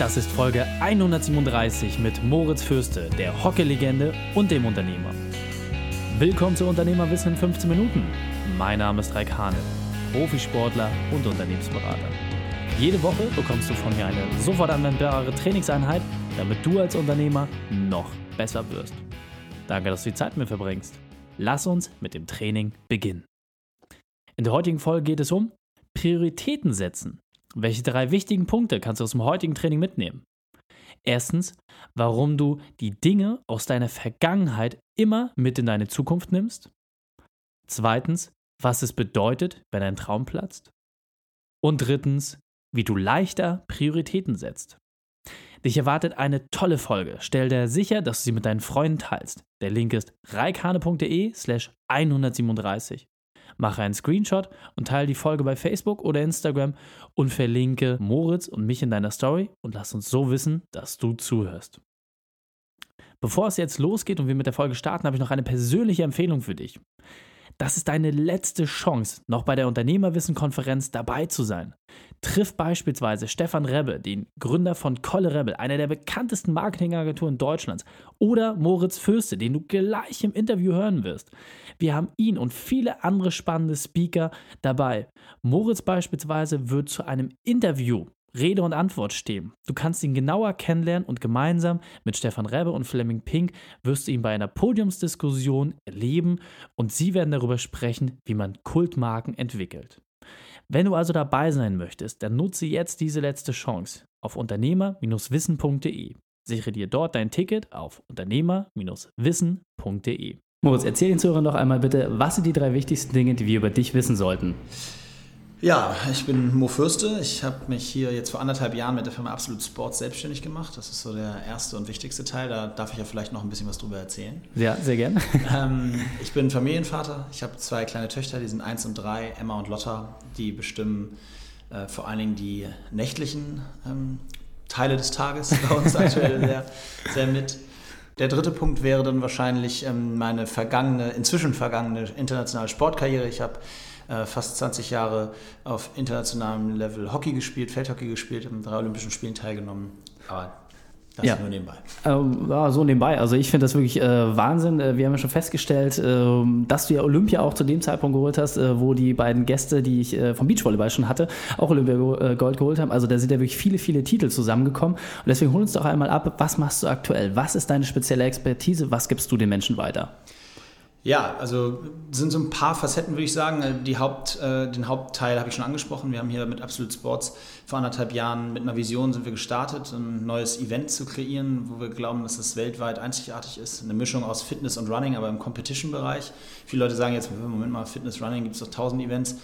Das ist Folge 137 mit Moritz Fürste, der Hockey-Legende und dem Unternehmer. Willkommen zu Unternehmerwissen in 15 Minuten. Mein Name ist Raik Hane, Profisportler und Unternehmensberater. Jede Woche bekommst du von mir eine sofort anwendbare Trainingseinheit, damit du als Unternehmer noch besser wirst. Danke, dass du die Zeit mit mir verbringst. Lass uns mit dem Training beginnen. In der heutigen Folge geht es um Prioritäten setzen. Welche drei wichtigen Punkte kannst du aus dem heutigen Training mitnehmen? Erstens, warum du die Dinge aus deiner Vergangenheit immer mit in deine Zukunft nimmst. Zweitens, was es bedeutet, wenn ein Traum platzt. Und drittens, wie du leichter Prioritäten setzt. Dich erwartet eine tolle Folge. Stell dir sicher, dass du sie mit deinen Freunden teilst. Der Link ist reikane.de slash 137. Mache einen Screenshot und teile die Folge bei Facebook oder Instagram und verlinke Moritz und mich in deiner Story und lass uns so wissen, dass du zuhörst. Bevor es jetzt losgeht und wir mit der Folge starten, habe ich noch eine persönliche Empfehlung für dich. Das ist deine letzte Chance, noch bei der Unternehmerwissen-Konferenz dabei zu sein. Triff beispielsweise Stefan Rebbe, den Gründer von Kolle Rebbe, einer der bekanntesten Marketingagenturen Deutschlands, oder Moritz Fürste, den du gleich im Interview hören wirst. Wir haben ihn und viele andere spannende Speaker dabei. Moritz beispielsweise wird zu einem Interview Rede und Antwort stehen. Du kannst ihn genauer kennenlernen und gemeinsam mit Stefan Rebbe und Fleming Pink wirst du ihn bei einer Podiumsdiskussion erleben und sie werden darüber sprechen, wie man Kultmarken entwickelt. Wenn du also dabei sein möchtest, dann nutze jetzt diese letzte Chance auf unternehmer-wissen.de. Sichere dir dort dein Ticket auf unternehmer-wissen.de. Moritz, erzähl den Zuhörern doch einmal bitte, was sind die drei wichtigsten Dinge, die wir über dich wissen sollten? Ja, ich bin Mo Fürste. Ich habe mich hier jetzt vor anderthalb Jahren mit der Firma Absolute Sports selbstständig gemacht. Das ist so der erste und wichtigste Teil. Da darf ich ja vielleicht noch ein bisschen was drüber erzählen. Ja, sehr gern. Ähm, ich bin Familienvater. Ich habe zwei kleine Töchter, die sind eins und drei, Emma und Lotta. Die bestimmen äh, vor allen Dingen die nächtlichen ähm, Teile des Tages bei uns aktuell sehr, sehr mit. Der dritte Punkt wäre dann wahrscheinlich ähm, meine vergangene, inzwischen vergangene internationale Sportkarriere. Ich habe äh, fast 20 Jahre auf internationalem Level Hockey gespielt, Feldhockey gespielt, an drei Olympischen Spielen teilgenommen. Aber das ja. nur nebenbei. Ähm, ja, so nebenbei. Also ich finde das wirklich äh, Wahnsinn. Äh, wir haben ja schon festgestellt, äh, dass du ja Olympia auch zu dem Zeitpunkt geholt hast, äh, wo die beiden Gäste, die ich äh, vom Beachvolleyball schon hatte, auch Olympia Gold geholt haben. Also da sind ja wirklich viele, viele Titel zusammengekommen. Und deswegen hol uns doch einmal ab, was machst du aktuell? Was ist deine spezielle Expertise? Was gibst du den Menschen weiter? Ja, also sind so ein paar Facetten, würde ich sagen. Die Haupt, äh, den Hauptteil habe ich schon angesprochen. Wir haben hier mit Absolute Sports vor anderthalb Jahren mit einer Vision sind wir gestartet, ein neues Event zu kreieren, wo wir glauben, dass es weltweit einzigartig ist. Eine Mischung aus Fitness und Running, aber im Competition-Bereich. Viele Leute sagen jetzt, Moment mal, Fitness, Running, gibt es doch tausend Events.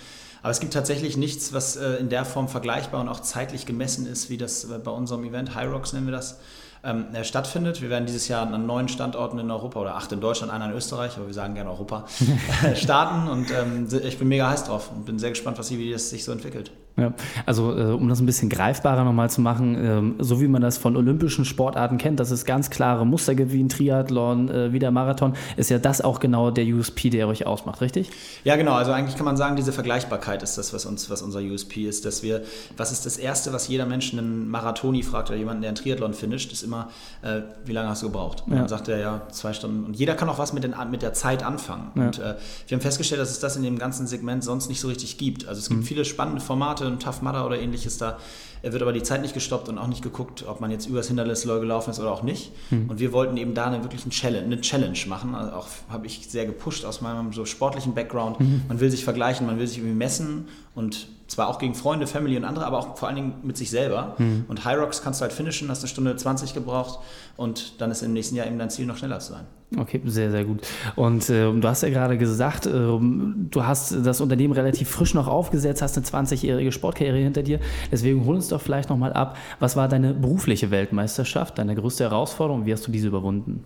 Aber es gibt tatsächlich nichts, was äh, in der Form vergleichbar und auch zeitlich gemessen ist, wie das bei unserem Event, High Rocks nennen wir das, ähm, stattfindet. Wir werden dieses Jahr an neun Standorten in Europa oder acht in Deutschland, einer in Österreich, aber wir sagen gerne Europa, starten und ähm, ich bin mega heiß drauf und bin sehr gespannt, was, wie das sich so entwickelt. Ja, also äh, um das ein bisschen greifbarer nochmal zu machen, ähm, so wie man das von olympischen Sportarten kennt, dass es ganz klare Muster gibt wie ein Triathlon, äh, wie der Marathon, ist ja das auch genau der USP, der euch ausmacht, richtig? Ja, genau. Also eigentlich kann man sagen, diese Vergleichbarkeit ist das, was uns, was unser USP ist, dass wir, was ist das Erste, was jeder Mensch einen Marathoni fragt oder jemanden, der einen Triathlon finisht, ist immer, äh, wie lange hast du gebraucht? Und ja. dann sagt er ja zwei Stunden. Und jeder kann auch was mit, den, mit der Zeit anfangen. Ja. Und äh, wir haben festgestellt, dass es das in dem ganzen Segment sonst nicht so richtig gibt. Also es gibt mhm. viele spannende Formate ein Tough Mudder oder ähnliches da. Er wird aber die Zeit nicht gestoppt und auch nicht geguckt, ob man jetzt übers Hindernis gelaufen ist oder auch nicht. Mhm. Und wir wollten eben da eine wirkliche Challenge, eine Challenge machen. Also auch habe ich sehr gepusht aus meinem so sportlichen Background. Mhm. Man will sich vergleichen, man will sich irgendwie messen und zwar auch gegen Freunde, Family und andere, aber auch vor allen Dingen mit sich selber. Mhm. Und High Rocks kannst du halt finishen, hast eine Stunde 20 gebraucht und dann ist im nächsten Jahr eben dein Ziel noch schneller zu sein. Okay, sehr, sehr gut. Und äh, du hast ja gerade gesagt, äh, du hast das Unternehmen relativ frisch noch aufgesetzt, hast eine 20-jährige Sportkarriere hinter dir. Deswegen hol uns doch vielleicht nochmal ab, was war deine berufliche Weltmeisterschaft, deine größte Herausforderung, wie hast du diese überwunden?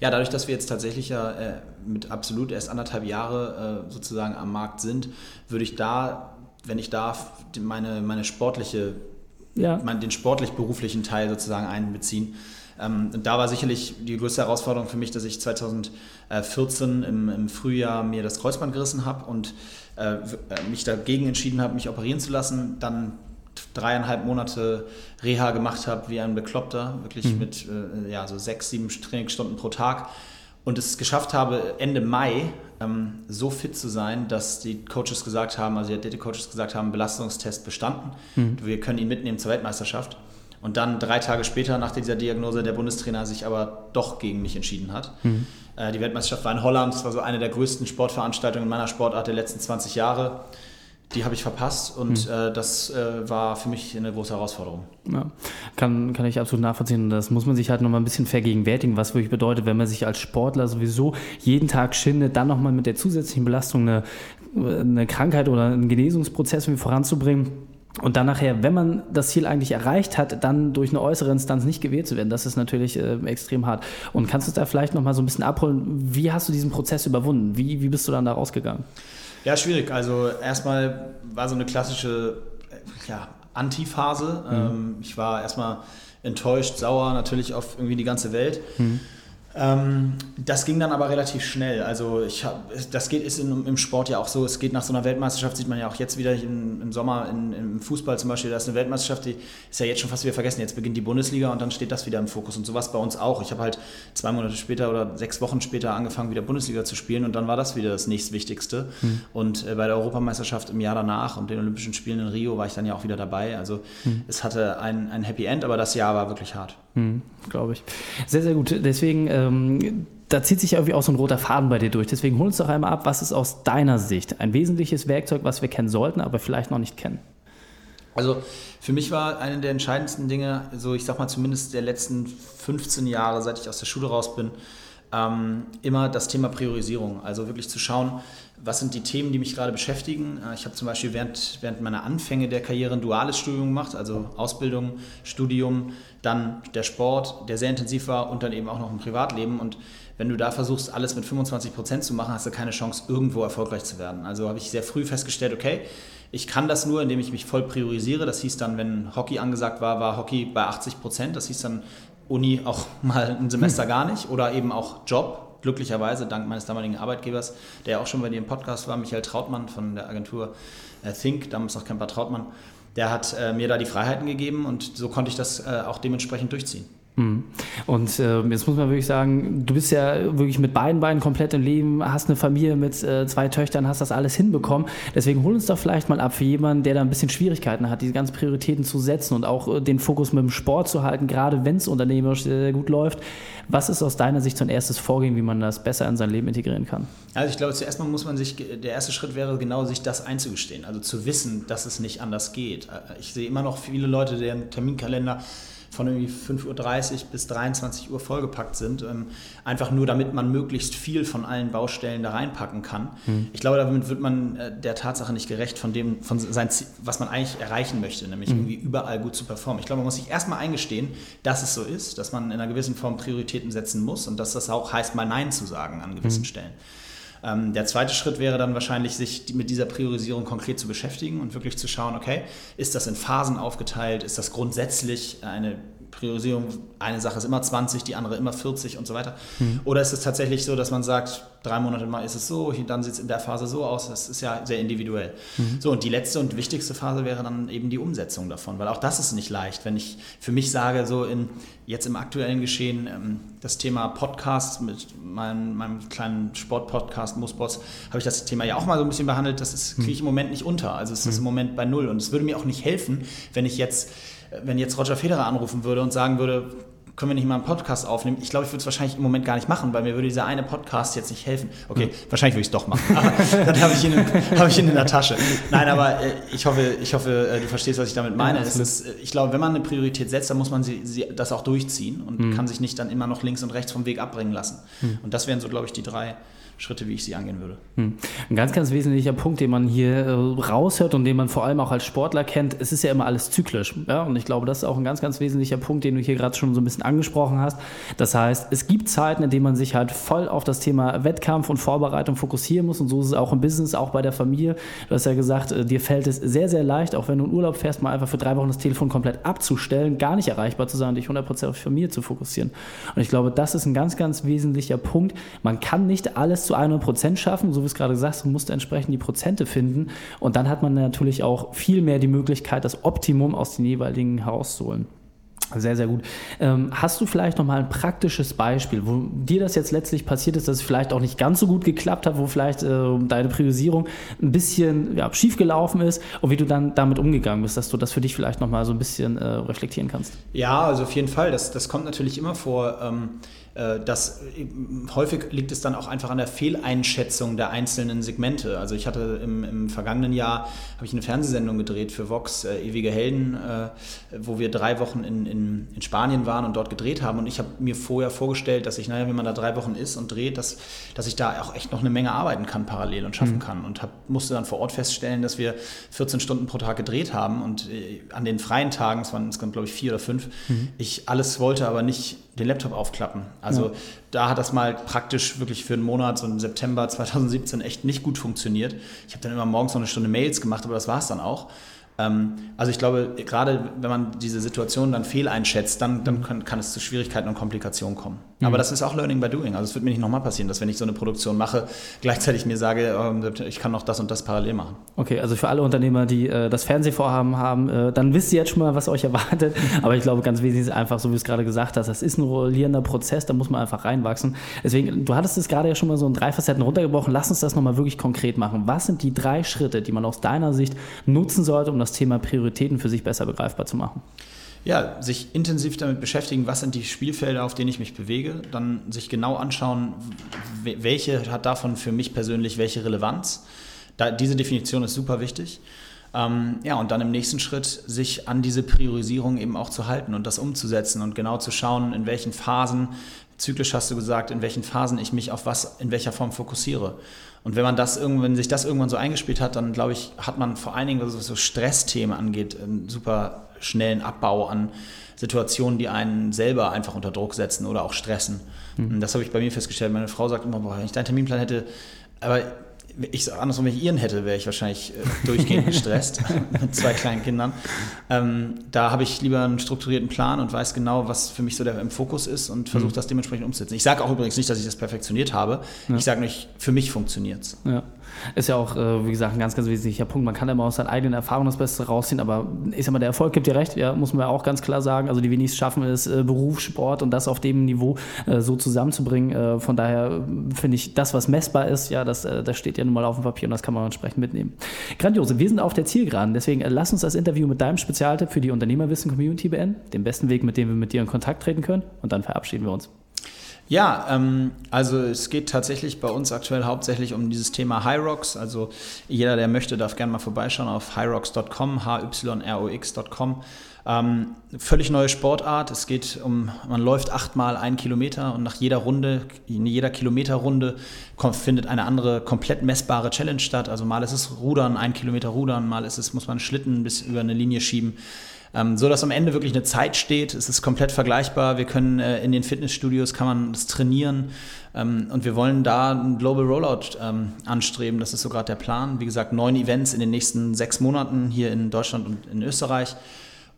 Ja, dadurch, dass wir jetzt tatsächlich ja äh, mit absolut erst anderthalb Jahre äh, sozusagen am Markt sind, würde ich da wenn ich darf, meine, meine sportliche, ja. mein, den sportlich-beruflichen Teil sozusagen einbeziehen. Ähm, und da war sicherlich die größte Herausforderung für mich, dass ich 2014 im, im Frühjahr mir das Kreuzband gerissen habe und äh, mich dagegen entschieden habe, mich operieren zu lassen. Dann dreieinhalb Monate Reha gemacht habe wie ein Bekloppter, wirklich mhm. mit äh, ja, so sechs, sieben Trainingsstunden pro Tag und es geschafft habe, Ende Mai ähm, so fit zu sein, dass die Coaches gesagt haben, also die Athletik-Coaches gesagt haben, Belastungstest bestanden, mhm. wir können ihn mitnehmen zur Weltmeisterschaft. Und dann drei Tage später, nach dieser Diagnose, der Bundestrainer sich aber doch gegen mich entschieden hat. Mhm. Äh, die Weltmeisterschaft war in Holland, das war so eine der größten Sportveranstaltungen in meiner Sportart der letzten 20 Jahre die habe ich verpasst und mhm. äh, das äh, war für mich eine große Herausforderung. Ja, kann, kann ich absolut nachvollziehen. Das muss man sich halt nochmal ein bisschen vergegenwärtigen, was wirklich bedeutet, wenn man sich als Sportler sowieso jeden Tag schindet, dann nochmal mit der zusätzlichen Belastung eine, eine Krankheit oder einen Genesungsprozess voranzubringen. Und dann nachher, wenn man das Ziel eigentlich erreicht hat, dann durch eine äußere Instanz nicht gewählt zu werden, das ist natürlich äh, extrem hart. Und kannst du da vielleicht nochmal so ein bisschen abholen, wie hast du diesen Prozess überwunden? Wie, wie bist du dann da rausgegangen? Ja, schwierig. Also erstmal war so eine klassische ja, Antiphase. Mhm. Ähm, ich war erstmal enttäuscht, sauer, natürlich auf irgendwie die ganze Welt. Mhm. Ähm, das ging dann aber relativ schnell. Also ich hab, das geht ist in, im Sport ja auch so. Es geht nach so einer Weltmeisterschaft sieht man ja auch jetzt wieder in, im Sommer in, im Fußball zum Beispiel. Da ist eine Weltmeisterschaft, die ist ja jetzt schon fast wieder vergessen. Jetzt beginnt die Bundesliga und dann steht das wieder im Fokus und sowas bei uns auch. Ich habe halt zwei Monate später oder sechs Wochen später angefangen wieder Bundesliga zu spielen und dann war das wieder das nächstwichtigste. Mhm. Und äh, bei der Europameisterschaft im Jahr danach und den Olympischen Spielen in Rio war ich dann ja auch wieder dabei. Also mhm. es hatte ein, ein Happy End, aber das Jahr war wirklich hart. Mhm, Glaube ich. Sehr sehr gut. Deswegen äh, ähm, da zieht sich ja irgendwie auch so ein roter Faden bei dir durch. Deswegen hol uns doch einmal ab, was ist aus deiner Sicht ein wesentliches Werkzeug, was wir kennen sollten, aber vielleicht noch nicht kennen? Also für mich war eine der entscheidendsten Dinge, so ich sag mal zumindest der letzten 15 Jahre, seit ich aus der Schule raus bin, ähm, immer das Thema Priorisierung. Also wirklich zu schauen, was sind die Themen, die mich gerade beschäftigen. Äh, ich habe zum Beispiel während, während meiner Anfänge der Karriere ein duales Studium gemacht, also Ausbildung, Studium, dann der Sport, der sehr intensiv war und dann eben auch noch ein Privatleben. Und wenn du da versuchst, alles mit 25 Prozent zu machen, hast du keine Chance, irgendwo erfolgreich zu werden. Also habe ich sehr früh festgestellt, okay, ich kann das nur, indem ich mich voll priorisiere. Das hieß dann, wenn Hockey angesagt war, war Hockey bei 80 Prozent. Das hieß dann Uni auch mal ein Semester gar nicht oder eben auch Job glücklicherweise dank meines damaligen Arbeitgebers, der auch schon bei dir im Podcast war, Michael Trautmann von der Agentur äh, Think, damals noch Kemper Trautmann, der hat äh, mir da die Freiheiten gegeben und so konnte ich das äh, auch dementsprechend durchziehen. Mhm. Und äh, jetzt muss man wirklich sagen, du bist ja wirklich mit beiden Beinen komplett im Leben, hast eine Familie mit äh, zwei Töchtern, hast das alles hinbekommen. Deswegen hol uns doch vielleicht mal ab für jemanden, der da ein bisschen Schwierigkeiten hat, diese ganzen Prioritäten zu setzen und auch äh, den Fokus mit dem Sport zu halten, gerade wenn es unternehmerisch sehr gut läuft. Was ist aus deiner Sicht so ein erstes Vorgehen, wie man das besser in sein Leben integrieren kann? Also ich glaube, zuerst mal muss man sich, der erste Schritt wäre genau, sich das einzugestehen. Also zu wissen, dass es nicht anders geht. Äh, ich sehe immer noch viele Leute, deren Terminkalender von irgendwie 5.30 Uhr bis 23 Uhr vollgepackt sind, ähm, einfach nur damit man möglichst viel von allen Baustellen da reinpacken kann. Mhm. Ich glaube, damit wird man äh, der Tatsache nicht gerecht, von dem, von sein Ziel, was man eigentlich erreichen möchte, nämlich mhm. irgendwie überall gut zu performen. Ich glaube, man muss sich erstmal eingestehen, dass es so ist, dass man in einer gewissen Form Prioritäten setzen muss und dass das auch heißt, mal Nein zu sagen an gewissen mhm. Stellen. Ähm, der zweite Schritt wäre dann wahrscheinlich, sich mit dieser Priorisierung konkret zu beschäftigen und wirklich zu schauen, okay, ist das in Phasen aufgeteilt, ist das grundsätzlich eine Priorisierung, eine Sache ist immer 20, die andere immer 40 und so weiter. Mhm. Oder ist es tatsächlich so, dass man sagt, drei Monate mal ist es so, dann sieht es in der Phase so aus, das ist ja sehr individuell. Mhm. So, und die letzte und wichtigste Phase wäre dann eben die Umsetzung davon, weil auch das ist nicht leicht. Wenn ich für mich sage, so in, jetzt im aktuellen Geschehen, ähm, das Thema Podcast mit meinem, meinem kleinen Sportpodcast Moosbots, habe ich das Thema ja auch mal so ein bisschen behandelt, das kriege ich im Moment nicht unter. Also es ist mhm. im Moment bei Null. Und es würde mir auch nicht helfen, wenn ich jetzt wenn jetzt Roger Federer anrufen würde und sagen würde, können wir nicht mal einen Podcast aufnehmen? Ich glaube, ich würde es wahrscheinlich im Moment gar nicht machen, weil mir würde dieser eine Podcast jetzt nicht helfen. Okay, mhm. wahrscheinlich würde ich es doch machen. Aber dann habe ich, ihn, hab ich ihn in der Tasche. Nein, aber äh, ich hoffe, ich hoffe, äh, du verstehst, was ich damit meine. Ja, ist, äh, ich glaube, wenn man eine Priorität setzt, dann muss man sie, sie das auch durchziehen und mhm. kann sich nicht dann immer noch links und rechts vom Weg abbringen lassen. Mhm. Und das wären so, glaube ich, die drei Schritte, wie ich sie angehen würde. Hm. Ein ganz, ganz wesentlicher Punkt, den man hier äh, raushört und den man vor allem auch als Sportler kennt, es ist ja immer alles zyklisch. Ja? Und ich glaube, das ist auch ein ganz, ganz wesentlicher Punkt, den du hier gerade schon so ein bisschen angesprochen hast. Das heißt, es gibt Zeiten, in denen man sich halt voll auf das Thema Wettkampf und Vorbereitung fokussieren muss. Und so ist es auch im Business, auch bei der Familie. Du hast ja gesagt, äh, dir fällt es sehr, sehr leicht, auch wenn du in Urlaub fährst, mal einfach für drei Wochen das Telefon komplett abzustellen, gar nicht erreichbar zu sein dich 100% auf die Familie zu fokussieren. Und ich glaube, das ist ein ganz, ganz wesentlicher Punkt. Man kann nicht alles du 100% schaffen, so wie es gerade gesagt hast, du musst entsprechend die Prozente finden und dann hat man natürlich auch viel mehr die Möglichkeit, das Optimum aus den jeweiligen herauszuholen. Sehr, sehr gut. Ähm, hast du vielleicht noch mal ein praktisches Beispiel, wo dir das jetzt letztlich passiert ist, dass es vielleicht auch nicht ganz so gut geklappt hat, wo vielleicht äh, deine Priorisierung ein bisschen ja, schief ist und wie du dann damit umgegangen bist, dass du das für dich vielleicht noch mal so ein bisschen äh, reflektieren kannst? Ja, also auf jeden Fall. Das, das kommt natürlich immer vor. Äh, das, äh, häufig liegt es dann auch einfach an der Fehleinschätzung der einzelnen Segmente. Also ich hatte im, im vergangenen Jahr, habe ich eine Fernsehsendung gedreht für Vox, äh, Ewige Helden, äh, wo wir drei Wochen in, in, in, Spanien waren und dort gedreht haben. Und ich habe mir vorher vorgestellt, dass ich, naja, wenn man da drei Wochen ist und dreht, dass, dass ich da auch echt noch eine Menge arbeiten kann parallel und schaffen mhm. kann. Und hab, musste dann vor Ort feststellen, dass wir 14 Stunden pro Tag gedreht haben und äh, an den freien Tagen, es waren insgesamt glaube ich vier oder fünf, mhm. ich alles wollte, aber nicht den Laptop aufklappen. Also ja. da hat das mal praktisch wirklich für einen Monat, so im September 2017, echt nicht gut funktioniert. Ich habe dann immer morgens noch eine Stunde Mails gemacht, aber das war es dann auch. Ähm, also ich glaube, gerade wenn man diese Situation dann fehleinschätzt, dann, dann kann, kann, es zu Schwierigkeiten und Komplikationen kommen. Mhm. Aber das ist auch Learning by Doing. Also es wird mir nicht nochmal passieren, dass wenn ich so eine Produktion mache, gleichzeitig mir sage, oh, ich kann noch das und das parallel machen. Okay, also für alle Unternehmer, die äh, das Fernsehvorhaben haben, äh, dann wisst ihr jetzt schon mal, was euch erwartet. Aber ich glaube, ganz wesentlich ist einfach, so wie du es gerade gesagt hast, das ist ein rollierender Prozess, da muss man einfach reinwachsen. Deswegen, du hattest es gerade ja schon mal so in drei Facetten runtergebrochen. Lass uns das nochmal wirklich konkret machen. Was sind die drei Schritte, die man aus deiner Sicht nutzen sollte, um das das Thema Prioritäten für sich besser begreifbar zu machen? Ja, sich intensiv damit beschäftigen, was sind die Spielfelder, auf denen ich mich bewege, dann sich genau anschauen, welche hat davon für mich persönlich welche Relevanz. Da, diese Definition ist super wichtig. Ähm, ja, und dann im nächsten Schritt sich an diese Priorisierung eben auch zu halten und das umzusetzen und genau zu schauen, in welchen Phasen, zyklisch hast du gesagt, in welchen Phasen ich mich auf was in welcher Form fokussiere. Und wenn man das irgendwann, wenn sich das irgendwann so eingespielt hat, dann glaube ich, hat man vor allen Dingen, was so Stressthemen angeht, einen super schnellen Abbau an Situationen, die einen selber einfach unter Druck setzen oder auch stressen. Mhm. Das habe ich bei mir festgestellt. Meine Frau sagt immer, boah, wenn ich deinen Terminplan hätte, aber ich andersrum, wenn ich ihren hätte, wäre ich wahrscheinlich äh, durchgehend gestresst mit zwei kleinen Kindern. Ähm, da habe ich lieber einen strukturierten Plan und weiß genau, was für mich so der im Fokus ist und versuche mhm. das dementsprechend umzusetzen. Ich sage auch übrigens nicht, dass ich das perfektioniert habe. Ja. Ich sage nicht, für mich funktioniert es. Ja. Ist ja auch, äh, wie gesagt, ein ganz, ganz wesentlicher Punkt. Man kann immer aus seinen eigenen Erfahrungen das Beste rausziehen, aber ich sag mal, der Erfolg gibt dir recht, ja, muss man ja auch ganz klar sagen. Also die wenigsten schaffen es, äh, Beruf, Sport und das auf dem Niveau äh, so zusammenzubringen. Äh, von daher finde ich, das, was messbar ist, ja, das, äh, das steht ja nun mal auf dem Papier und das kann man entsprechend mitnehmen. Grandiose, wir sind auf der Zielgeraden, deswegen äh, lass uns das Interview mit deinem Spezialtipp für die Unternehmerwissen-Community beenden, den besten Weg, mit dem wir mit dir in Kontakt treten können und dann verabschieden wir uns. Ja, ähm, also es geht tatsächlich bei uns aktuell hauptsächlich um dieses Thema Hyrox. Also jeder, der möchte, darf gerne mal vorbeischauen auf hyrox.com, hyrox.com. Ähm, völlig neue Sportart. Es geht um, man läuft achtmal einen Kilometer und nach jeder Runde, in jeder Kilometerrunde kommt, findet eine andere komplett messbare Challenge statt. Also mal ist es Rudern, ein Kilometer Rudern, mal ist es, muss man Schlitten bis über eine Linie schieben. Ähm, so dass am Ende wirklich eine Zeit steht. Es ist komplett vergleichbar. Wir können äh, in den Fitnessstudios kann man das trainieren ähm, und wir wollen da einen Global Rollout ähm, anstreben. Das ist so gerade der Plan. Wie gesagt, neun Events in den nächsten sechs Monaten hier in Deutschland und in Österreich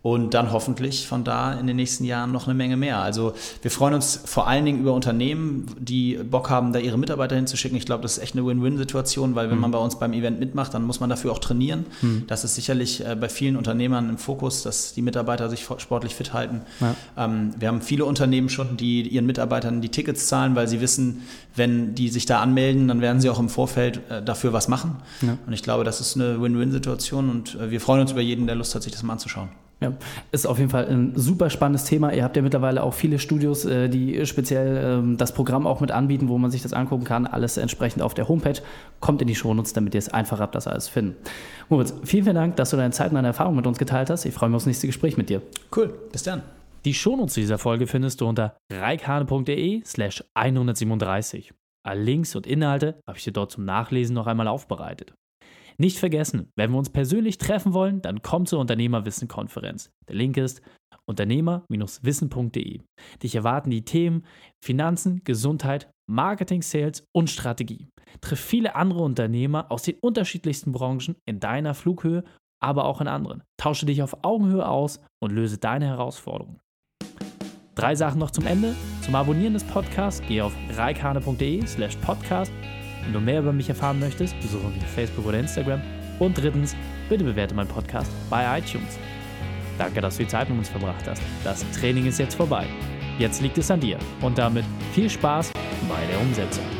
und dann hoffentlich von da in den nächsten Jahren noch eine Menge mehr. Also wir freuen uns vor allen Dingen über Unternehmen, die Bock haben, da ihre Mitarbeiter hinzuschicken. Ich glaube, das ist echt eine Win-Win-Situation, weil wenn mhm. man bei uns beim Event mitmacht, dann muss man dafür auch trainieren. Mhm. Das ist sicherlich äh, bei vielen Unternehmern im Fokus, dass die Mitarbeiter sich sportlich fit halten. Ja. Ähm, wir haben viele Unternehmen schon, die ihren Mitarbeitern die Tickets zahlen, weil sie wissen, wenn die sich da anmelden, dann werden sie auch im Vorfeld äh, dafür was machen. Ja. Und ich glaube, das ist eine Win-Win-Situation und äh, wir freuen uns über jeden, der Lust hat, sich das mal anzuschauen. Ja, ist auf jeden Fall ein super spannendes Thema. Ihr habt ja mittlerweile auch viele Studios, äh, die speziell ähm, das Programm auch mit anbieten, wo man sich das angucken kann. Alles entsprechend auf der Homepage. Kommt in die Shownotes, damit ihr es einfach habt, das alles finden. Moritz, vielen, vielen Dank, dass du deine Zeit und deine Erfahrung mit uns geteilt hast. Ich freue mich aufs nächste Gespräch mit dir. Cool, bis dann. Die Shownotes dieser Folge findest du unter reikhane.de slash 137. Alle Links und Inhalte habe ich dir dort zum Nachlesen noch einmal aufbereitet. Nicht vergessen, wenn wir uns persönlich treffen wollen, dann komm zur Unternehmerwissen-Konferenz. Der Link ist unternehmer-wissen.de. Dich erwarten die Themen Finanzen, Gesundheit, Marketing, Sales und Strategie. Triff viele andere Unternehmer aus den unterschiedlichsten Branchen in deiner Flughöhe, aber auch in anderen. Tausche dich auf Augenhöhe aus und löse deine Herausforderungen. Drei Sachen noch zum Ende. Zum Abonnieren des Podcasts geh auf reikane.de slash podcast. Wenn du mehr über mich erfahren möchtest, besuche mich auf Facebook oder Instagram. Und drittens, bitte bewerte meinen Podcast bei iTunes. Danke, dass du die Zeit mit uns verbracht hast. Das Training ist jetzt vorbei. Jetzt liegt es an dir. Und damit viel Spaß bei der Umsetzung.